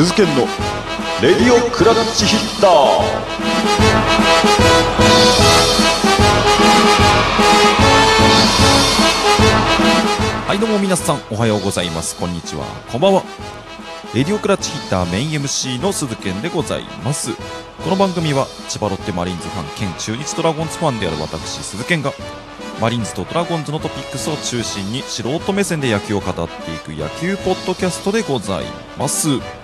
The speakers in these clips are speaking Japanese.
鈴研の。レディオクラッチヒッター。はいどうも皆さんおはようございます。こんにちは。こんばんは。レディオクラッチヒッターメイン MC の鈴健でございます。この番組は千葉ロッテマリーンズファン兼中日ドラゴンズファンである私鈴健がマリーンズとドラゴンズのトピックスを中心に素人目線で野球を語っていく野球ポッドキャストでございます。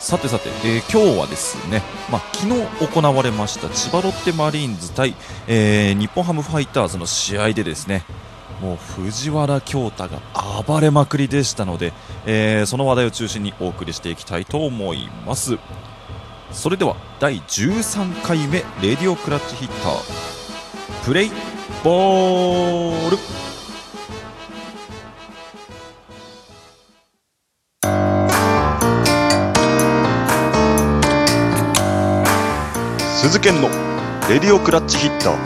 さてさて、えー今日はですね、まあ、昨日行われました千葉ロッテマリーンズ対、えー日本ハムファイターズの試合でですねもう藤原恭太が暴れまくりでしたので、えーその話題を中心にお送りしていきたいと思います。それでは第13回目レディオクラッチヒッタープレイボール。鈴研のレディオクラッチヒッター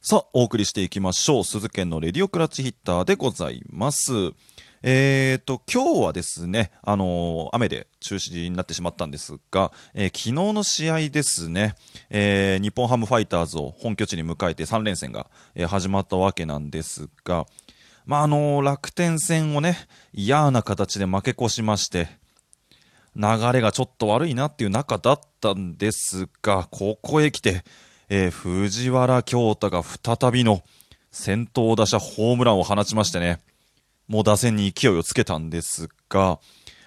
さあ、お送りしていきましょう。鈴研のレディオクラッチヒッターでございます。えーと、今日はですね、あのー雨で中止になってしまったんですが、えー昨日の試合ですね、えー日本ハムファイターズを本拠地に迎えて3連戦が、えー始まったわけなんですが、まあ、あのー楽天戦をね、嫌な形で負け越しまして、流れがちょっと悪いなっていう中だったんですが、ここへ来て、えー藤原恭太が再びの先頭打者ホームランを放ちましてね、もう打線に勢いをつけたんですが、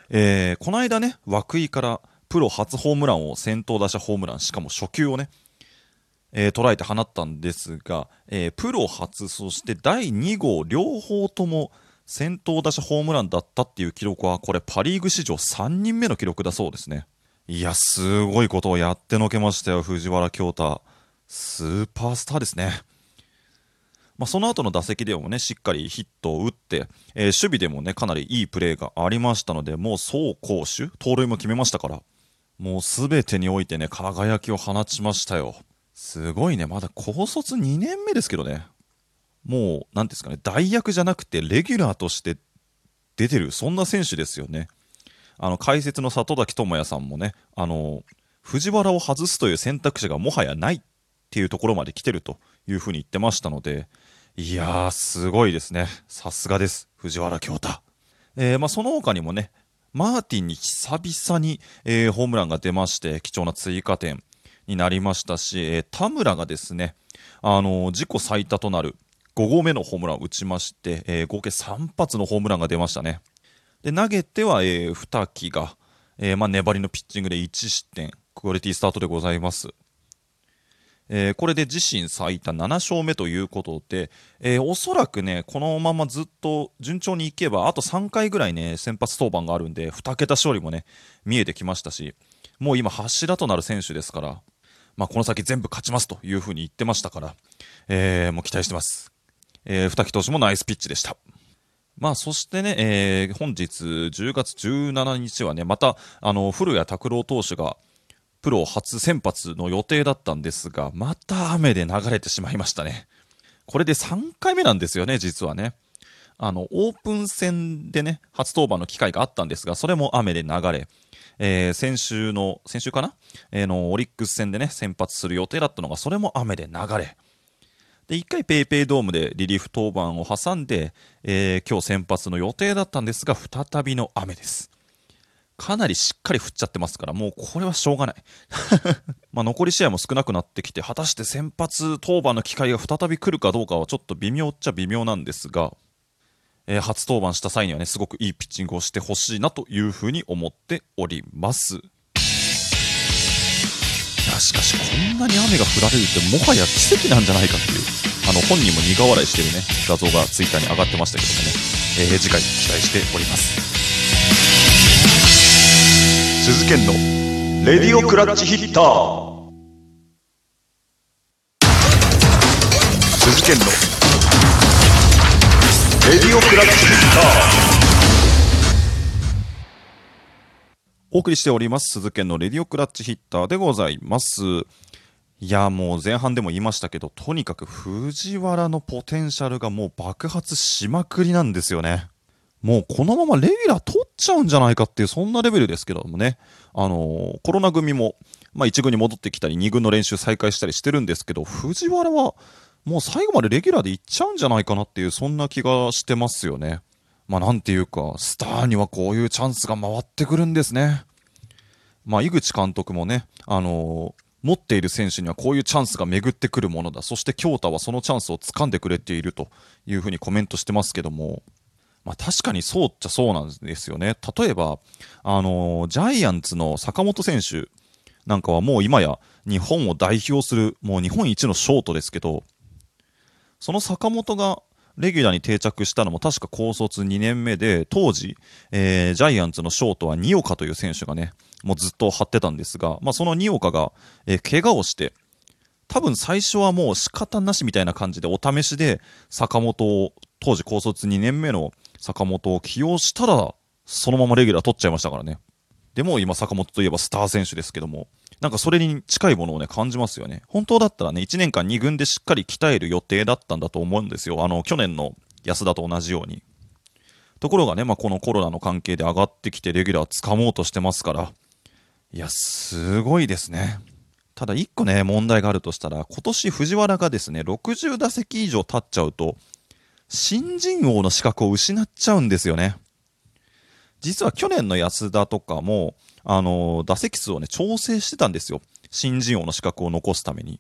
えーこの間ね、涌井からプロ初ホームランを先頭打者ホームラン、しかも初球をね、えー捉えて放ったんですが、えープロ初、そして第2号、両方とも先頭打者ホームランだったっていう記録は、これパ・リーグ史上3人目の記録だそうですね。いや、すごいことをやってのけましたよ、藤原恭太。スーパースターですね。まあ、その後の打席でもね、しっかりヒットを打って、えー守備でもね、かなりいいプレーがありましたので、もう走攻守、盗塁も決めましたから、もうすべてにおいてね、輝きを放ちましたよ。すごいね、まだ高卒2年目ですけどね。もう、なんですかね、代役じゃなくて、レギュラーとして出てる、そんな選手ですよね。あの、解説の里崎智也さんもね、あの、藤原を外すという選択肢がもはやないっていうところまで来てるというふうに言ってましたので、いやー、すごいですね。さすがです。藤原恭太。えーまあ、その他にもね、マーティンに久々に、えーホームランが出まして、貴重な追加点になりましたし、えー田村がですね、あの自己最多となる5号目のホームランを打ちまして、えー合計3発のホームランが出ましたね。で、投げては、えー2機が、えーまあ、粘りのピッチングで1失点、クオリティスタートでございます。えーこれで自身最多7勝目ということで、えーおそらくね、このままずっと順調にいけば、あと3回ぐらいね、先発登板があるんで、2桁勝利もね、見えてきましたし、もう今柱となる選手ですから、まあ、この先全部勝ちますというふうに言ってましたから、えーもう期待してます。えー、二木投手もナイスピッチでした。まあ、そしてね、えー本日10月17日はね、また、あの、古谷拓郎投手が、プロ初先発の予定だったんですが、また雨で流れてしまいましたね。これで3回目なんですよね、実はね。あの、オープン戦でね、初登板の機会があったんですが、それも雨で流れ、えー先週の、先週かな？えーの、オリックス戦でね、先発する予定だったのが、それも雨で流れ、で、1回ペイペイドームでリリーフ登板を挟んで、えー今日先発の予定だったんですが、再びの雨です。かなりしっかり降っちゃってますから、もうこれはしょうがない。ま残り試合も少なくなってきて、果たして先発登板の機会が再び来るかどうかはちょっと微妙っちゃ微妙なんですが、えー初登板した際にはね、すごくいいピッチングをしてほしいなというふうに思っております。や、しかしこんなに雨が降られるってもはや奇跡なんじゃないかっていう、あの、本人も苦笑いしてるね、画像がツイッターに上がってましたけどもね、えー次回期待しております。鈴研のレディオクラッチヒッター。鈴研のレディオクラッチヒッター。お送りしております、鈴研のレディオクラッチヒッターでございます。いや、もう前半でも言いましたけど、とにかく藤原のポテンシャルがもう爆発しまくりなんですよね。もうこのままレギュラー取っちゃうんじゃないかっていう、そんなレベルですけどもね。あのーコロナ組も、まあ1軍に戻ってきたり、2軍の練習再開したりしてるんですけど、藤原はもう最後までレギュラーでいっちゃうんじゃないかなっていう、そんな気がしてますよね。まあなんていうか、スターにはこういうチャンスが回ってくるんですね。まあ井口監督もね、あのー持っている選手にはこういうチャンスが巡ってくるものだ。そして京太はそのチャンスを掴んでくれているというふうにコメントしてますけども、まあ確かにそうっちゃそうなんですよね。例えば、あのージャイアンツの坂本選手なんかはもう今や日本を代表するもう日本一のショートですけど、その坂本がレギュラーに定着したのも確か高卒2年目で、当時、えージャイアンツのショートは二岡という選手がね、もうずっと張ってたんですが、まあ、その二岡が、えー怪我をして、多分最初はもう仕方なしみたいな感じでお試しで坂本を、当時高卒2年目の坂本を起用したら、そのままレギュラー取っちゃいましたからね。でも今坂本といえばスター選手ですけども、なんかそれに近いものをね、感じますよね。本当だったらね、1年間2軍でしっかり鍛える予定だったんだと思うんですよ。あの、去年の安田と同じように。ところがね、まあ、このコロナの関係で上がってきてレギュラー掴もうとしてますから、いや、すごいですね。ただ一個ね、問題があるとしたら、今年藤原がですね、60打席以上経っちゃうと、新人王の資格を失っちゃうんですよね。実は去年の安田とかも、あの、打席数をね、調整してたんですよ。新人王の資格を残すために。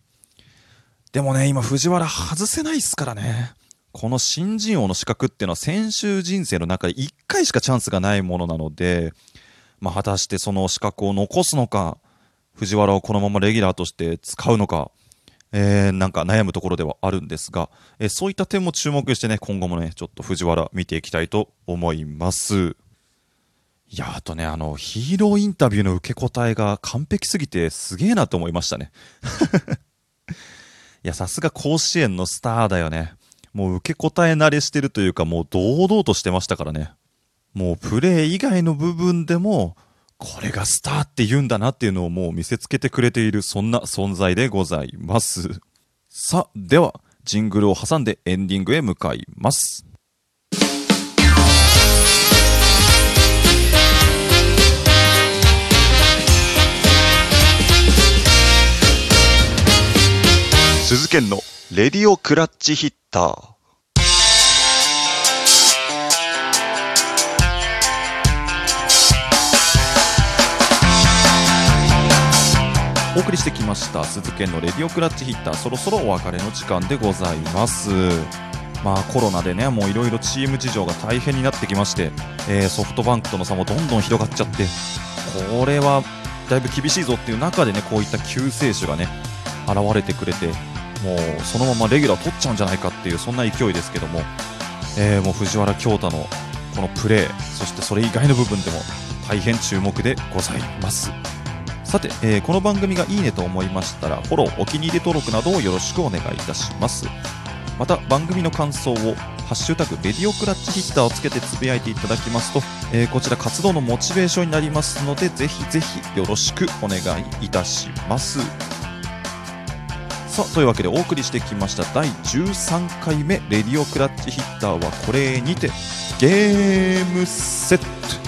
でもね、今藤原外せないっすからね。この新人王の資格っていうのは選手人生の中で1回しかチャンスがないものなので、まあ、果たしてその資格を残すのか、藤原をこのままレギュラーとして使うのか、えー、なんか悩むところではあるんですが、えーそういった点も注目してね、今後もね、ちょっと藤原見ていきたいと思います。いや、あとね、あの、ヒーローインタビューの受け答えが完璧すぎてすげえなと思いましたね。いや、さすが甲子園のスターだよね。もう受け答え慣れしてるというか、もう堂々としてましたからね。もうプレー以外の部分でも、これがスターって言うんだなっていうのをもう見せつけてくれている、そんな存在でございます。さ、では、ジングルを挟んでエンディングへ向かいます。鈴研の。レディオクラッチヒッター。お送りしてきました鈴研のレディオクラッチヒッター。そろそろお別れの時間でございます。まあコロナでねもういろいろチーム事情が大変になってきまして、えーソフトバンクとの差もどんどん広がっちゃってこれはだいぶ厳しいぞっていう中でねこういった救世主がね現れてくれてもうそのままレギュラー取っちゃうんじゃないかっていうそんな勢いですけども、えーもう藤原京太のこのプレーそしてそれ以外の部分でも大変注目でございます。さて、えーこの番組がいいねと思いましたらフォローお気に入り登録などをよろしくお願いいたします。また番組の感想を「ハッシュタグレディオクラッチヒッター」をつけてつぶやいていただきますと、えーこちら活動のモチベーションになりますのでぜひぜひよろしくお願いいたします。さあというわけでお送りしてきました第13回目レディオクラッチヒッターはこれにてゲームセット。